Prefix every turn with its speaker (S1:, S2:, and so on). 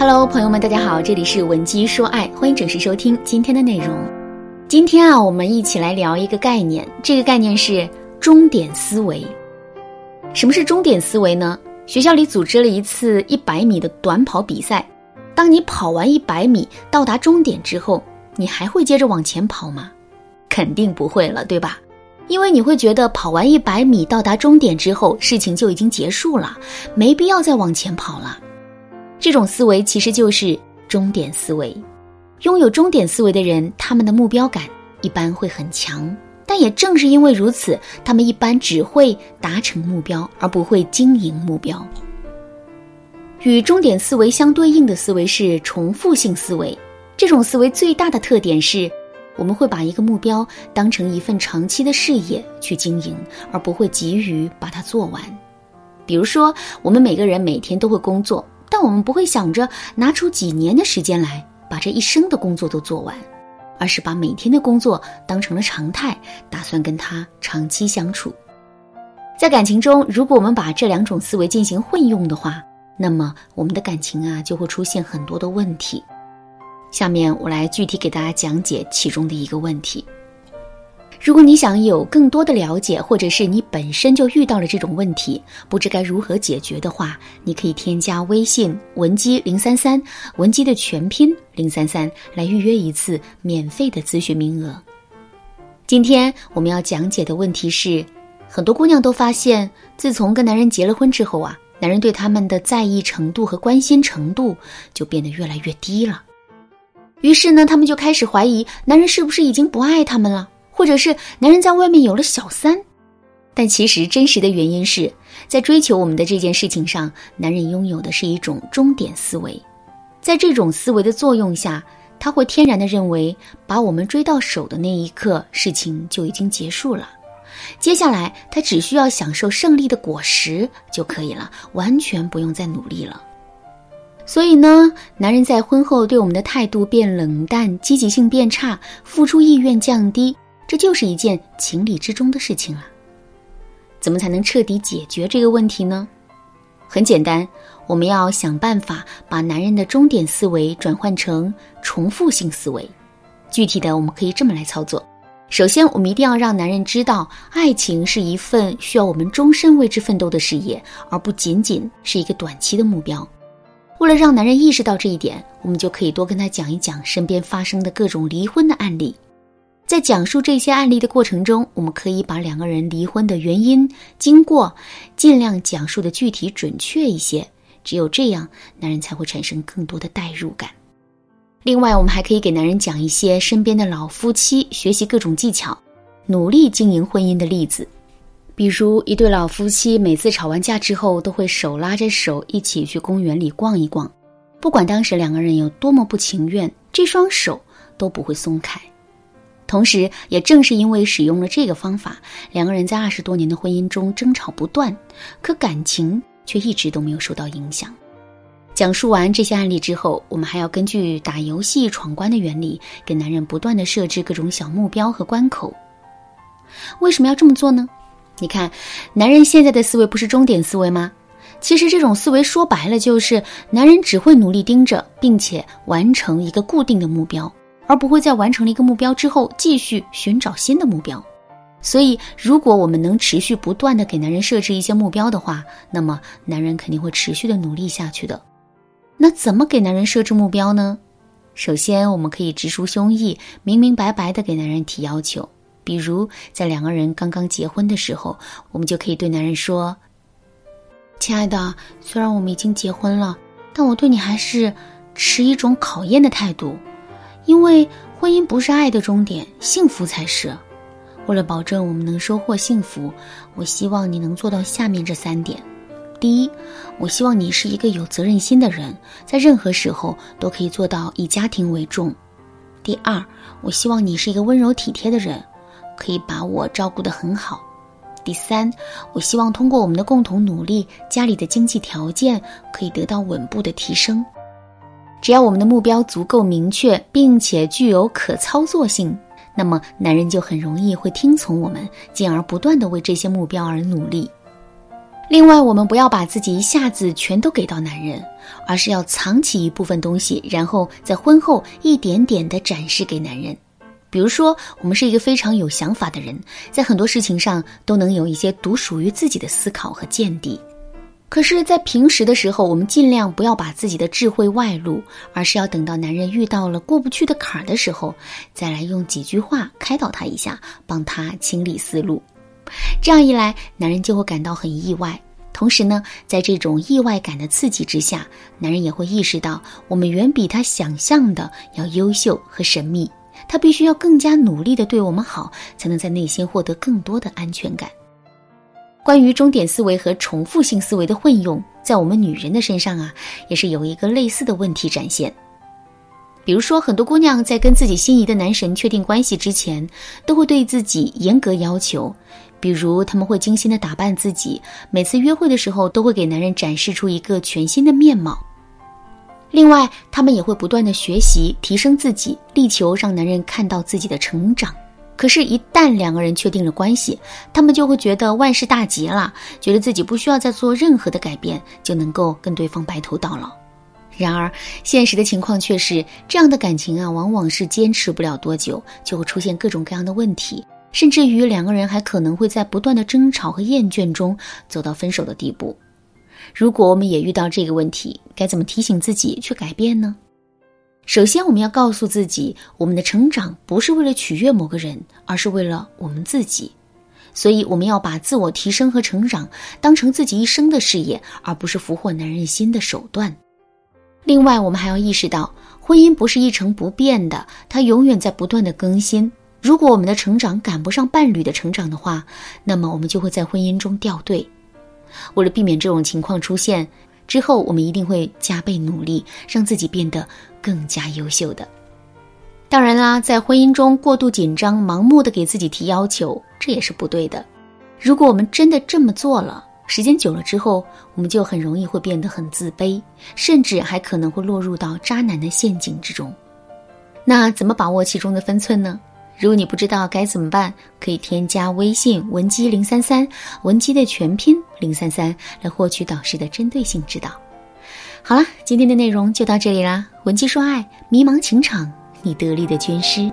S1: Hello，朋友们，大家好，这里是文姬说爱，欢迎准时收听今天的内容。今天啊，我们一起来聊一个概念，这个概念是终点思维。什么是终点思维呢？学校里组织了一次一百米的短跑比赛，当你跑完一百米到达终点之后，你还会接着往前跑吗？肯定不会了，对吧？因为你会觉得跑完一百米到达终点之后，事情就已经结束了，没必要再往前跑了。这种思维其实就是终点思维。拥有终点思维的人，他们的目标感一般会很强。但也正是因为如此，他们一般只会达成目标，而不会经营目标。与终点思维相对应的思维是重复性思维。这种思维最大的特点是。我们会把一个目标当成一份长期的事业去经营，而不会急于把它做完。比如说，我们每个人每天都会工作，我们不会想着拿出几年的时间来把这一生的工作都做完，而是把每天的工作当成了常态，打算跟他长期相处。在感情中，如果我们把这两种思维进行混用的话，那么我们的感情啊就会出现很多的问题。下面我来具体给大家讲解其中的一个问题。如果你想有更多的了解，或者是你本身就遇到了这种问题，不知该如何解决的话，你可以添加微信文姬零三三，文姬的全拼零三三，来预约一次免费的咨询名额。今天我们要讲解的问题是，很多姑娘都发现，自从跟男人结了婚之后啊，男人对他们的在意程度和关心程度就变得越来越低了。于是呢，他们就开始怀疑男人是不是已经不爱他们了，或者是男人在外面有了小三。但其实真实的原因是在追求我们的这件事情上，男人拥有的是一种终点思维。在这种思维的作用下，他会天然的认为，把我们追到手的那一刻，事情就已经结束了。接下来，他只需要享受胜利的果实就可以了，完全不用再努力了。所以呢，男人在婚后对我们的态度变冷淡，积极性变差，付出意愿降低，这就是一件情理之中的事情了。怎么才能彻底解决这个问题呢？很简单，我们要想办法把男人的终点思维转换成重复性思维。具体的，我们可以这么来操作：首先，我们一定要让男人知道，爱情是一份需要我们终身为之奋斗的事业，而不仅仅是一个短期的目标。为了让男人意识到这一点，我们就可以多跟他讲一讲身边发生的各种离婚的案例。在讲述这些案例的过程中，我们可以把两个人离婚的原因、经过尽量讲述的具体准确一些。只有这样，男人才会产生更多的代入感。另外，我们还可以给男人讲一些身边的老夫妻学习各种技巧、努力经营婚姻的例子。比如一对老夫妻，每次吵完架之后，都会手拉着手一起去公园里逛一逛，不管当时两个人有多么不情愿，这双手都不会松开。同时，也正是因为使用了这个方法，两个人在二十多年的婚姻中争吵不断，可感情却一直都没有受到影响。讲述完这些案例之后，我们还要根据打游戏闯关的原理，给男人不断的设置各种小目标和关口。为什么要这么做呢？你看，男人现在的思维不是终点思维吗？其实这种思维说白了就是，男人只会努力盯着，并且完成一个固定的目标，而不会在完成了一个目标之后继续寻找新的目标。所以，如果我们能持续不断的给男人设置一些目标的话，那么男人肯定会持续的努力下去的。那怎么给男人设置目标呢？首先，我们可以直抒胸臆，明明白白的给男人提要求。比如，在两个人刚刚结婚的时候，我们就可以对男人说：“亲爱的，虽然我们已经结婚了，但我对你还是持一种考验的态度，因为婚姻不是爱的终点，幸福才是。为了保证我们能收获幸福，我希望你能做到下面这三点：第一，我希望你是一个有责任心的人，在任何时候都可以做到以家庭为重；第二，我希望你是一个温柔体贴的人。”可以把我照顾得很好。第三，我希望通过我们的共同努力，家里的经济条件可以得到稳步的提升。只要我们的目标足够明确，并且具有可操作性，那么男人就很容易会听从我们，进而不断的为这些目标而努力。另外，我们不要把自己一下子全都给到男人，而是要藏起一部分东西，然后在婚后一点点的展示给男人。比如说，我们是一个非常有想法的人，在很多事情上都能有一些独属于自己的思考和见地。可是，在平时的时候，我们尽量不要把自己的智慧外露，而是要等到男人遇到了过不去的坎儿的时候，再来用几句话开导他一下，帮他清理思路。这样一来，男人就会感到很意外。同时呢，在这种意外感的刺激之下，男人也会意识到我们远比他想象的要优秀和神秘。他必须要更加努力的对我们好，才能在内心获得更多的安全感。关于终点思维和重复性思维的混用，在我们女人的身上啊，也是有一个类似的问题展现。比如说，很多姑娘在跟自己心仪的男神确定关系之前，都会对自己严格要求，比如他们会精心的打扮自己，每次约会的时候都会给男人展示出一个全新的面貌。另外，他们也会不断的学习提升自己，力求让男人看到自己的成长。可是，一旦两个人确定了关系，他们就会觉得万事大吉了，觉得自己不需要再做任何的改变，就能够跟对方白头到老。然而，现实的情况却是，这样的感情啊，往往是坚持不了多久，就会出现各种各样的问题，甚至于两个人还可能会在不断的争吵和厌倦中走到分手的地步。如果我们也遇到这个问题，该怎么提醒自己去改变呢？首先，我们要告诉自己，我们的成长不是为了取悦某个人，而是为了我们自己。所以，我们要把自我提升和成长当成自己一生的事业，而不是俘获男人心的手段。另外，我们还要意识到，婚姻不是一成不变的，它永远在不断的更新。如果我们的成长赶不上伴侣的成长的话，那么我们就会在婚姻中掉队。为了避免这种情况出现，之后，我们一定会加倍努力，让自己变得更加优秀的。当然啦，在婚姻中过度紧张、盲目的给自己提要求，这也是不对的。如果我们真的这么做了，时间久了之后，我们就很容易会变得很自卑，甚至还可能会落入到渣男的陷阱之中。那怎么把握其中的分寸呢？如果你不知道该怎么办，可以添加微信文姬零三三，文姬的全拼零三三，来获取导师的针对性指导。好了，今天的内容就到这里啦。文姬说爱，迷茫情场，你得力的军师。